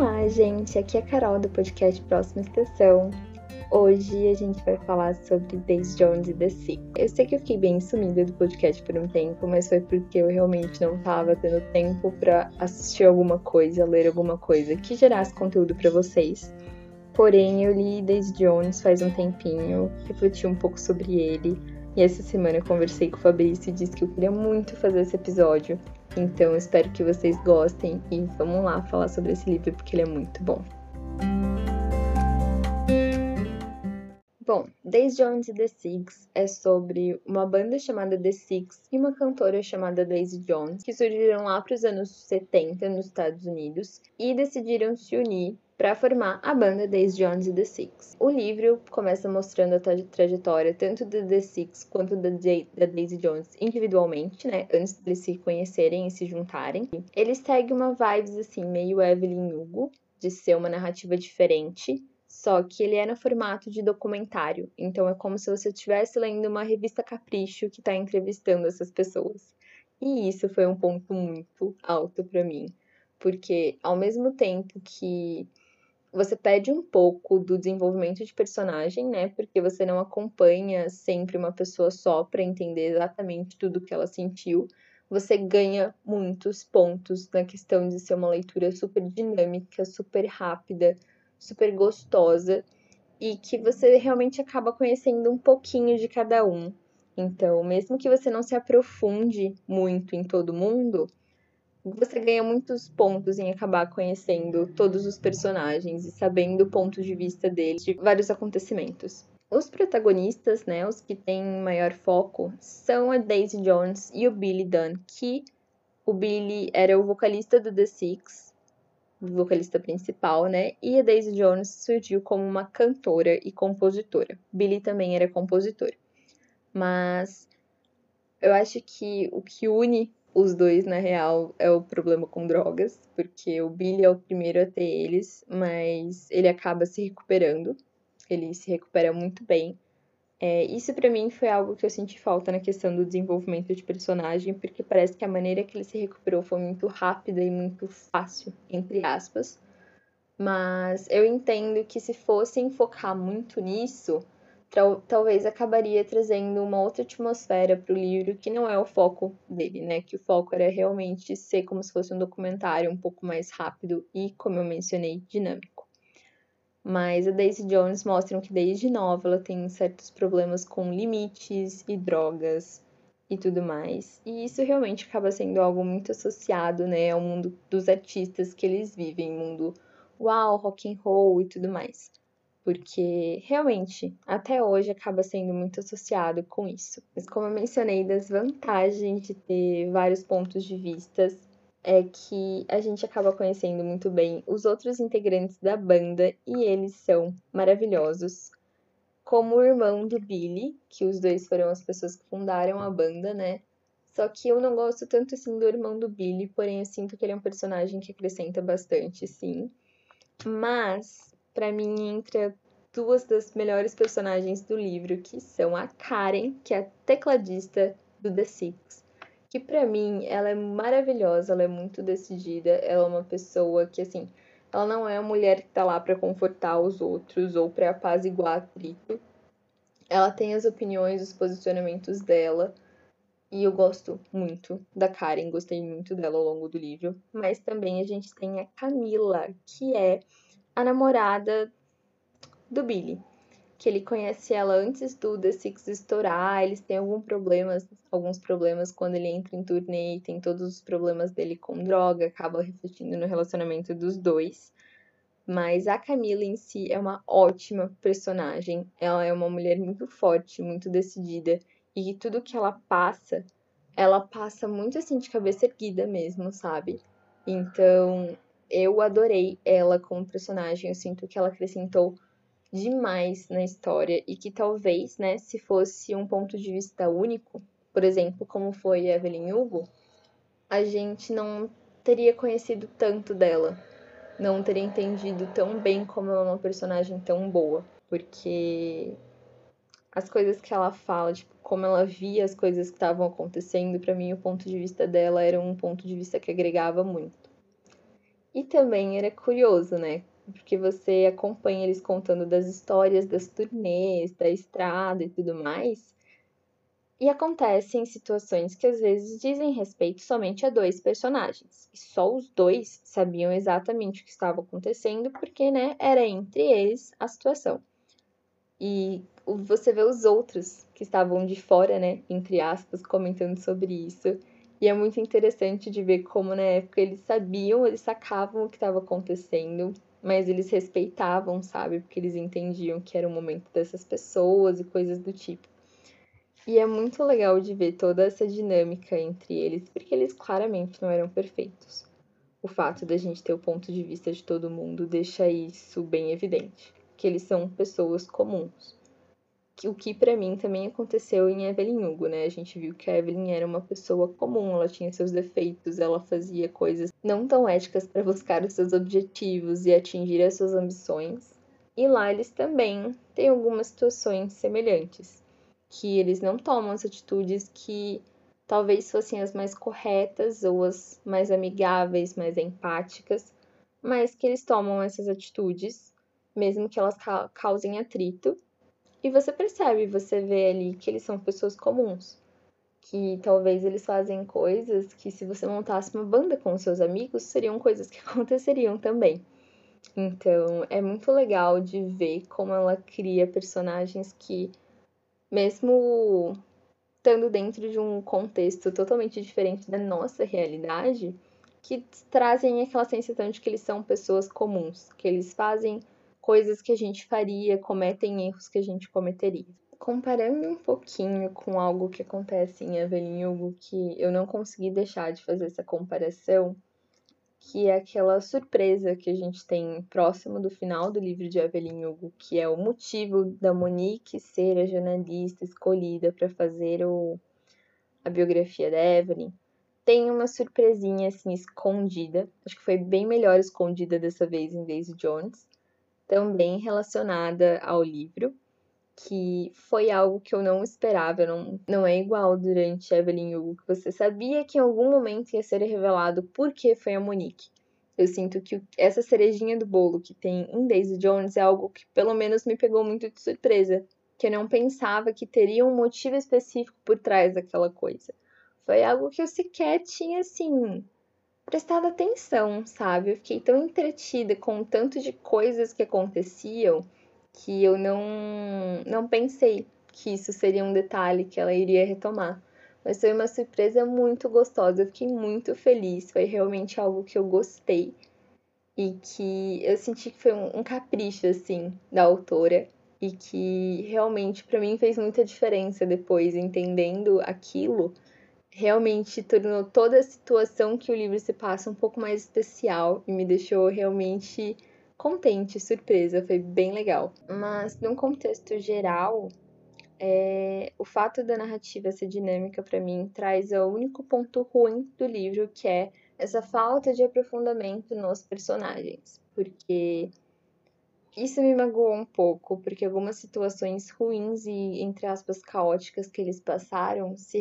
Olá, gente! Aqui é a Carol do podcast Próxima Estação. Hoje a gente vai falar sobre Daisy Jones e The Six. Eu sei que eu fiquei bem sumida do podcast por um tempo, mas foi porque eu realmente não tava tendo tempo para assistir alguma coisa, ler alguma coisa que gerasse conteúdo para vocês. Porém, eu li Daisy Jones faz um tempinho, refleti um pouco sobre ele, e essa semana eu conversei com o Fabrício e disse que eu queria muito fazer esse episódio. Então espero que vocês gostem e vamos lá falar sobre esse livro porque ele é muito bom. Bom, Daisy Jones e The Six é sobre uma banda chamada The Six e uma cantora chamada Daisy Jones que surgiram lá para os anos 70 nos Estados Unidos e decidiram se unir para formar a banda Daisy Jones e The Six. O livro começa mostrando a tra trajetória tanto da The Six quanto da, da Daisy Jones individualmente, né, antes de se conhecerem e se juntarem. Ele segue uma vibes assim meio Evelyn Hugo, de ser uma narrativa diferente, só que ele é no formato de documentário, então é como se você estivesse lendo uma revista Capricho que está entrevistando essas pessoas. E isso foi um ponto muito alto para mim, porque ao mesmo tempo que você perde um pouco do desenvolvimento de personagem, né? Porque você não acompanha sempre uma pessoa só para entender exatamente tudo que ela sentiu. Você ganha muitos pontos na questão de ser uma leitura super dinâmica, super rápida, super gostosa e que você realmente acaba conhecendo um pouquinho de cada um. Então, mesmo que você não se aprofunde muito em todo mundo, você ganha muitos pontos em acabar conhecendo todos os personagens e sabendo o ponto de vista deles de vários acontecimentos. Os protagonistas, né, os que têm maior foco, são a Daisy Jones e o Billy Dunn, que o Billy era o vocalista do The Six, o vocalista principal, né? E a Daisy Jones surgiu como uma cantora e compositora. Billy também era compositor. Mas eu acho que o que une os dois, na real, é o problema com drogas, porque o Billy é o primeiro a ter eles, mas ele acaba se recuperando. Ele se recupera muito bem. É, isso para mim foi algo que eu senti falta na questão do desenvolvimento de personagem, porque parece que a maneira que ele se recuperou foi muito rápida e muito fácil, entre aspas. Mas eu entendo que se fossem focar muito nisso, talvez acabaria trazendo uma outra atmosfera para o livro que não é o foco dele, né? Que o foco era realmente ser como se fosse um documentário um pouco mais rápido e, como eu mencionei, dinâmico. Mas a Daisy Jones mostra que desde nova ela tem certos problemas com limites e drogas e tudo mais. E isso realmente acaba sendo algo muito associado, né, ao mundo dos artistas que eles vivem, mundo uau, rock and roll e tudo mais porque realmente até hoje acaba sendo muito associado com isso. Mas como eu mencionei das vantagens de ter vários pontos de vistas, é que a gente acaba conhecendo muito bem os outros integrantes da banda e eles são maravilhosos. Como o irmão do Billy, que os dois foram as pessoas que fundaram a banda, né? Só que eu não gosto tanto assim do irmão do Billy, porém eu sinto que ele é um personagem que acrescenta bastante, sim. Mas para mim entra duas das melhores personagens do livro, que são a Karen, que é a tecladista do The Six, que para mim ela é maravilhosa, ela é muito decidida, ela é uma pessoa que assim, ela não é a mulher que tá lá para confortar os outros ou para apaziguar atrito. Ela tem as opiniões, os posicionamentos dela. E eu gosto muito da Karen, gostei muito dela ao longo do livro. Mas também a gente tem a Camila, que é a namorada do Billy, que ele conhece ela antes do The Six estourar, eles têm algum problemas, alguns problemas quando ele entra em turnê, tem todos os problemas dele com droga, acaba refletindo no relacionamento dos dois. Mas a Camila em si é uma ótima personagem. Ela é uma mulher muito forte, muito decidida e tudo que ela passa, ela passa muito assim de cabeça erguida mesmo, sabe? Então, eu adorei ela como personagem. Eu sinto que ela acrescentou demais na história e que talvez, né, se fosse um ponto de vista único, por exemplo, como foi Evelyn Hugo, a gente não teria conhecido tanto dela, não teria entendido tão bem como ela é uma personagem tão boa, porque as coisas que ela fala, tipo, como ela via as coisas que estavam acontecendo, para mim o ponto de vista dela era um ponto de vista que agregava muito. E também era curioso, né? Porque você acompanha eles contando das histórias das turnês, da estrada e tudo mais. E acontecem situações que às vezes dizem respeito somente a dois personagens. E só os dois sabiam exatamente o que estava acontecendo, porque, né, era entre eles a situação. E você vê os outros que estavam de fora, né, entre aspas, comentando sobre isso. E é muito interessante de ver como na época eles sabiam, eles sacavam o que estava acontecendo, mas eles respeitavam, sabe? Porque eles entendiam que era o momento dessas pessoas e coisas do tipo. E é muito legal de ver toda essa dinâmica entre eles, porque eles claramente não eram perfeitos. O fato da gente ter o ponto de vista de todo mundo deixa isso bem evidente, que eles são pessoas comuns. O que para mim também aconteceu em Evelyn Hugo, né? A gente viu que a Evelyn era uma pessoa comum, ela tinha seus defeitos, ela fazia coisas não tão éticas para buscar os seus objetivos e atingir as suas ambições. E lá eles também têm algumas situações semelhantes que eles não tomam as atitudes que talvez fossem as mais corretas ou as mais amigáveis, mais empáticas, mas que eles tomam essas atitudes, mesmo que elas causem atrito. E você percebe, você vê ali que eles são pessoas comuns, que talvez eles fazem coisas que se você montasse uma banda com seus amigos, seriam coisas que aconteceriam também. Então, é muito legal de ver como ela cria personagens que mesmo estando dentro de um contexto totalmente diferente da nossa realidade, que trazem aquela sensação de que eles são pessoas comuns, que eles fazem coisas que a gente faria, cometem erros que a gente cometeria. Comparando um pouquinho com algo que acontece em Evelyn Hugo, que eu não consegui deixar de fazer essa comparação, que é aquela surpresa que a gente tem próximo do final do livro de Evelyn Hugo, que é o motivo da Monique ser a jornalista escolhida para fazer o, a biografia da Evelyn. Tem uma surpresinha assim escondida, acho que foi bem melhor escondida dessa vez em Daisy Jones, também relacionada ao livro que foi algo que eu não esperava, não, não é igual durante Evelyn Hugo, que você sabia que em algum momento ia ser revelado por que foi a Monique. Eu sinto que essa cerejinha do bolo que tem em Daisy Jones é algo que pelo menos me pegou muito de surpresa, que eu não pensava que teria um motivo específico por trás daquela coisa. Foi algo que eu sequer tinha assim prestado atenção, sabe? Eu fiquei tão entretida com o tanto de coisas que aconteciam que eu não, não pensei que isso seria um detalhe que ela iria retomar. Mas foi uma surpresa muito gostosa, eu fiquei muito feliz, foi realmente algo que eu gostei e que eu senti que foi um, um capricho, assim, da autora e que realmente para mim fez muita diferença depois, entendendo aquilo, realmente tornou toda a situação que o livro se passa um pouco mais especial e me deixou realmente contente, surpresa, foi bem legal. Mas num contexto geral, é, o fato da narrativa ser dinâmica para mim traz o único ponto ruim do livro, que é essa falta de aprofundamento nos personagens, porque isso me magoou um pouco, porque algumas situações ruins e entre aspas caóticas que eles passaram se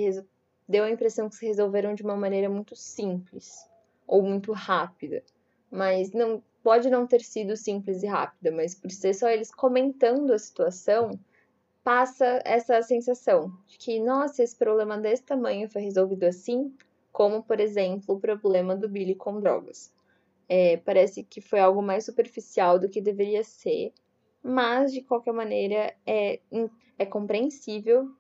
deu a impressão que se resolveram de uma maneira muito simples ou muito rápida, mas não pode não ter sido simples e rápida, mas por ser só eles comentando a situação, passa essa sensação de que, nossa, esse problema desse tamanho foi resolvido assim, como, por exemplo, o problema do Billy com drogas. É, parece que foi algo mais superficial do que deveria ser, mas de qualquer maneira é, é compreensível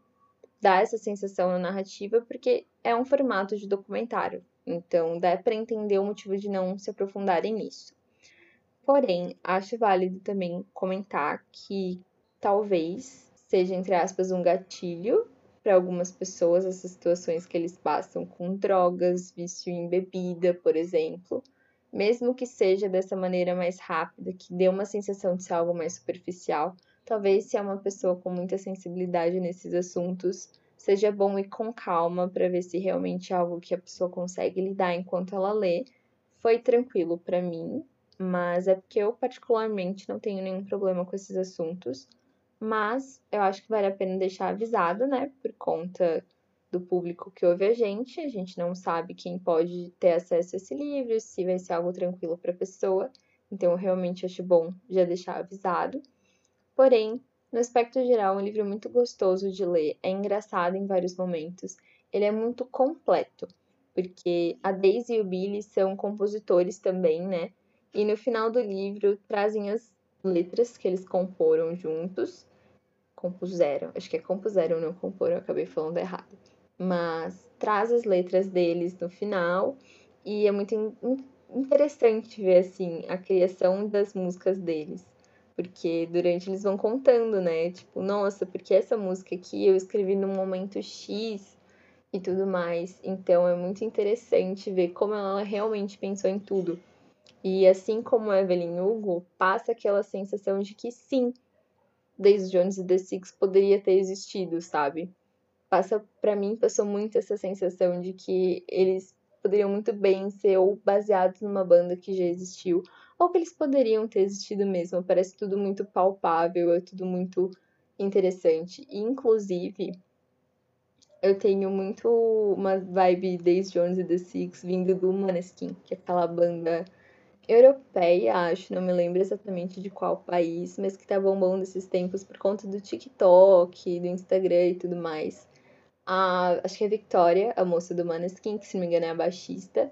dar essa sensação na narrativa porque é um formato de documentário, então dá para entender o motivo de não se aprofundarem nisso. Porém, acho válido também comentar que talvez seja, entre aspas, um gatilho para algumas pessoas essas situações que eles passam com drogas, vício em bebida, por exemplo, mesmo que seja dessa maneira mais rápida, que dê uma sensação de ser algo mais superficial, talvez se é uma pessoa com muita sensibilidade nesses assuntos, seja bom ir com calma para ver se realmente é algo que a pessoa consegue lidar enquanto ela lê. Foi tranquilo para mim, mas é porque eu, particularmente, não tenho nenhum problema com esses assuntos. Mas eu acho que vale a pena deixar avisado, né? Por conta do público que ouve a gente. A gente não sabe quem pode ter acesso a esse livro, se vai ser algo tranquilo para a pessoa. Então, eu realmente acho bom já deixar avisado. Porém, no aspecto geral, é um livro muito gostoso de ler, é engraçado em vários momentos, ele é muito completo, porque a Daisy e o Billy são compositores também, né? E no final do livro trazem as letras que eles comporam juntos. Compuseram, acho que é compuseram, não comporam, acabei falando errado. Mas traz as letras deles no final e é muito interessante ver assim a criação das músicas deles. Porque durante eles vão contando, né? Tipo, nossa, porque essa música aqui eu escrevi num momento X e tudo mais. Então é muito interessante ver como ela realmente pensou em tudo. E assim como Evelyn Hugo, passa aquela sensação de que sim, Daisy Jones e The Six poderia ter existido, sabe? Passa para mim passou muito essa sensação de que eles poderiam muito bem ser ou baseados numa banda que já existiu, ou que eles poderiam ter existido mesmo. Parece tudo muito palpável, é tudo muito interessante. E, inclusive, eu tenho muito uma vibe Daisy Jones e The Six vindo do Maneskin, que é aquela banda europeia, acho, não me lembro exatamente de qual país, mas que tá bombando esses tempos por conta do TikTok, do Instagram e tudo mais. A, acho que é a Victoria, a moça do Maneskin, que se não me engano é a baixista,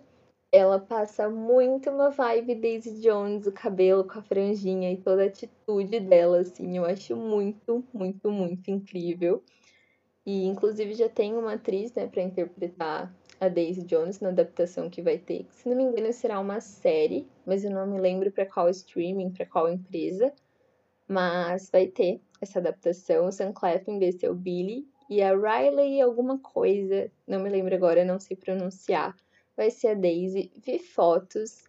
ela passa muito uma vibe Daisy Jones, o cabelo com a franjinha e toda a atitude dela, assim, eu acho muito, muito, muito incrível. E inclusive já tem uma atriz, né, para interpretar a Daisy Jones na adaptação que vai ter. Se não me engano, será uma série, mas eu não me lembro para qual streaming, para qual empresa. Mas vai ter essa adaptação. O Sam Claflin vai ser o Billy e a Riley alguma coisa, não me lembro agora, não sei pronunciar. Vai ser a Daisy. Vi fotos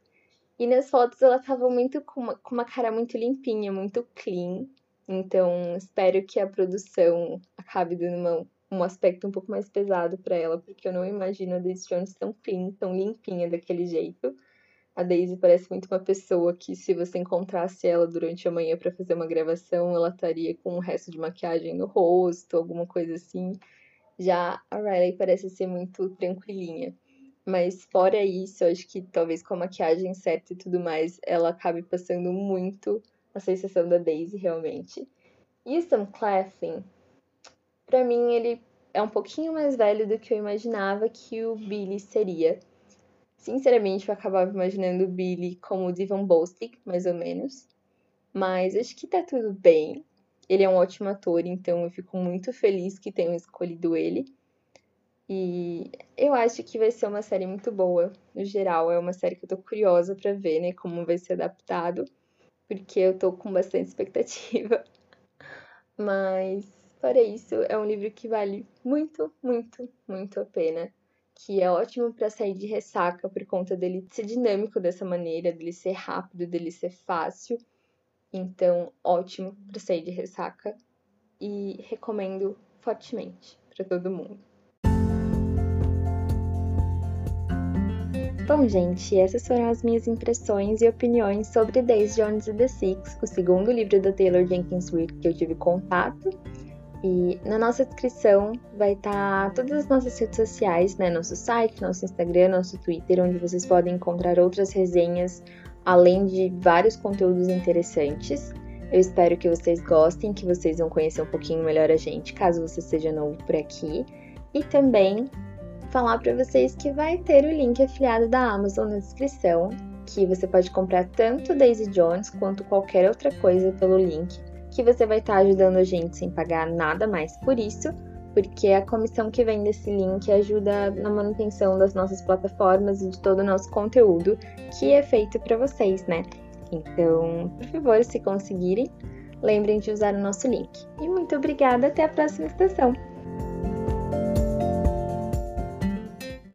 e nas fotos ela tava muito com uma, com uma cara muito limpinha, muito clean. Então, espero que a produção acabe dando uma um aspecto um pouco mais pesado para ela, porque eu não imagino a Daisy Jones tão clean, tão limpinha daquele jeito. A Daisy parece muito uma pessoa que, se você encontrasse ela durante a manhã para fazer uma gravação, ela estaria com um resto de maquiagem no rosto, alguma coisa assim. Já a Riley parece ser muito tranquilinha. Mas fora isso, acho que talvez com a maquiagem certa e tudo mais, ela acabe passando muito a sensação da Daisy realmente. E o Sam Claflin, para mim, ele é um pouquinho mais velho do que eu imaginava que o Billy seria. Sinceramente, eu acabava imaginando o Billy como o Divan Bostic, mais ou menos. Mas acho que tá tudo bem. Ele é um ótimo ator, então eu fico muito feliz que tenham escolhido ele. E eu acho que vai ser uma série muito boa. No geral, é uma série que eu tô curiosa para ver, né, como vai ser adaptado, porque eu tô com bastante expectativa. Mas Fora isso, é um livro que vale muito, muito, muito a pena. Que é ótimo para sair de ressaca por conta dele ser dinâmico dessa maneira, dele ser rápido, dele ser fácil. Então, ótimo para sair de ressaca e recomendo fortemente para todo mundo. Bom, gente, essas foram as minhas impressões e opiniões sobre Days Jones e The Six, o segundo livro da Taylor Jenkins Reid que eu tive contato. E na nossa descrição vai estar tá todas as nossas redes sociais, né? Nosso site, nosso Instagram, nosso Twitter, onde vocês podem encontrar outras resenhas, além de vários conteúdos interessantes. Eu espero que vocês gostem, que vocês vão conhecer um pouquinho melhor a gente, caso você seja novo por aqui. E também falar para vocês que vai ter o link afiliado da Amazon na descrição, que você pode comprar tanto Daisy Jones quanto qualquer outra coisa pelo link que você vai estar tá ajudando a gente sem pagar nada mais por isso, porque a comissão que vem desse link ajuda na manutenção das nossas plataformas e de todo o nosso conteúdo que é feito para vocês, né? Então, por favor, se conseguirem, lembrem de usar o nosso link. E muito obrigada, até a próxima estação!